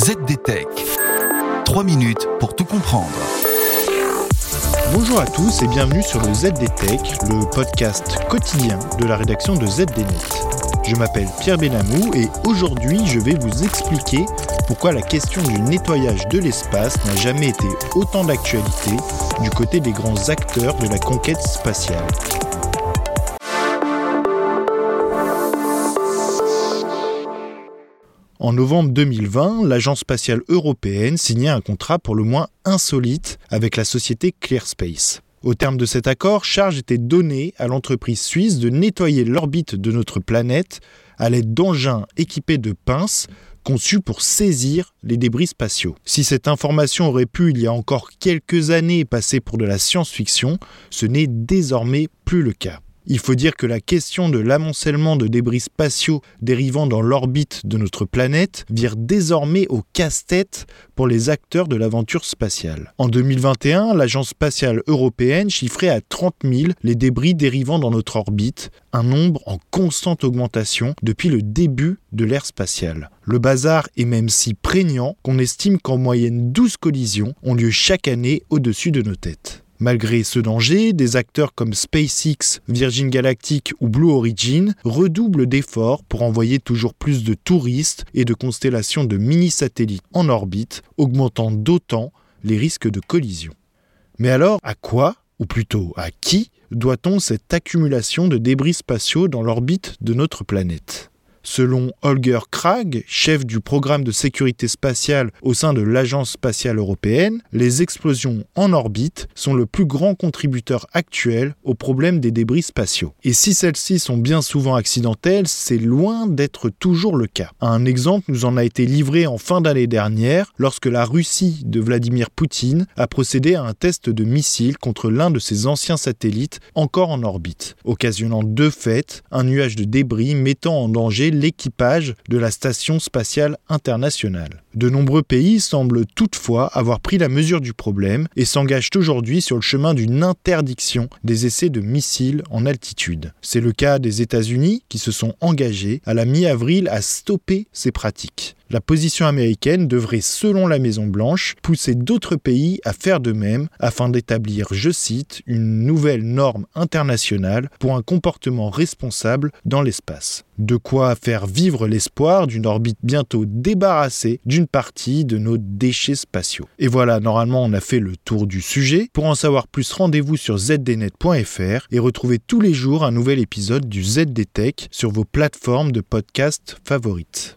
ZDTech. 3 minutes pour tout comprendre. Bonjour à tous et bienvenue sur le ZDTech, le podcast quotidien de la rédaction de ZDNet. Je m'appelle Pierre Benamou et aujourd'hui je vais vous expliquer pourquoi la question du nettoyage de l'espace n'a jamais été autant d'actualité du côté des grands acteurs de la conquête spatiale. En novembre 2020, l'Agence spatiale européenne signait un contrat pour le moins insolite avec la société ClearSpace. Au terme de cet accord, charge était donnée à l'entreprise suisse de nettoyer l'orbite de notre planète à l'aide d'engins équipés de pinces conçus pour saisir les débris spatiaux. Si cette information aurait pu, il y a encore quelques années, passer pour de la science-fiction, ce n'est désormais plus le cas. Il faut dire que la question de l'amoncellement de débris spatiaux dérivant dans l'orbite de notre planète vire désormais au casse-tête pour les acteurs de l'aventure spatiale. En 2021, l'Agence spatiale européenne chiffrait à 30 000 les débris dérivant dans notre orbite, un nombre en constante augmentation depuis le début de l'ère spatiale. Le bazar est même si prégnant qu'on estime qu'en moyenne 12 collisions ont lieu chaque année au-dessus de nos têtes. Malgré ce danger, des acteurs comme SpaceX, Virgin Galactic ou Blue Origin redoublent d'efforts pour envoyer toujours plus de touristes et de constellations de mini-satellites en orbite, augmentant d'autant les risques de collision. Mais alors, à quoi, ou plutôt à qui, doit-on cette accumulation de débris spatiaux dans l'orbite de notre planète? Selon Holger Krag, chef du programme de sécurité spatiale au sein de l'Agence spatiale européenne, les explosions en orbite sont le plus grand contributeur actuel au problème des débris spatiaux. Et si celles-ci sont bien souvent accidentelles, c'est loin d'être toujours le cas. Un exemple nous en a été livré en fin d'année dernière lorsque la Russie de Vladimir Poutine a procédé à un test de missile contre l'un de ses anciens satellites encore en orbite, occasionnant de fait un nuage de débris mettant en danger l'équipage de la Station spatiale internationale. De nombreux pays semblent toutefois avoir pris la mesure du problème et s'engagent aujourd'hui sur le chemin d'une interdiction des essais de missiles en altitude. C'est le cas des États-Unis qui se sont engagés à la mi-avril à stopper ces pratiques. La position américaine devrait, selon la Maison-Blanche, pousser d'autres pays à faire de même afin d'établir, je cite, une nouvelle norme internationale pour un comportement responsable dans l'espace. De quoi faire vivre l'espoir d'une orbite bientôt débarrassée d'une partie de nos déchets spatiaux. Et voilà, normalement on a fait le tour du sujet. Pour en savoir plus, rendez-vous sur zdnet.fr et retrouvez tous les jours un nouvel épisode du ZDTech sur vos plateformes de podcast favorites.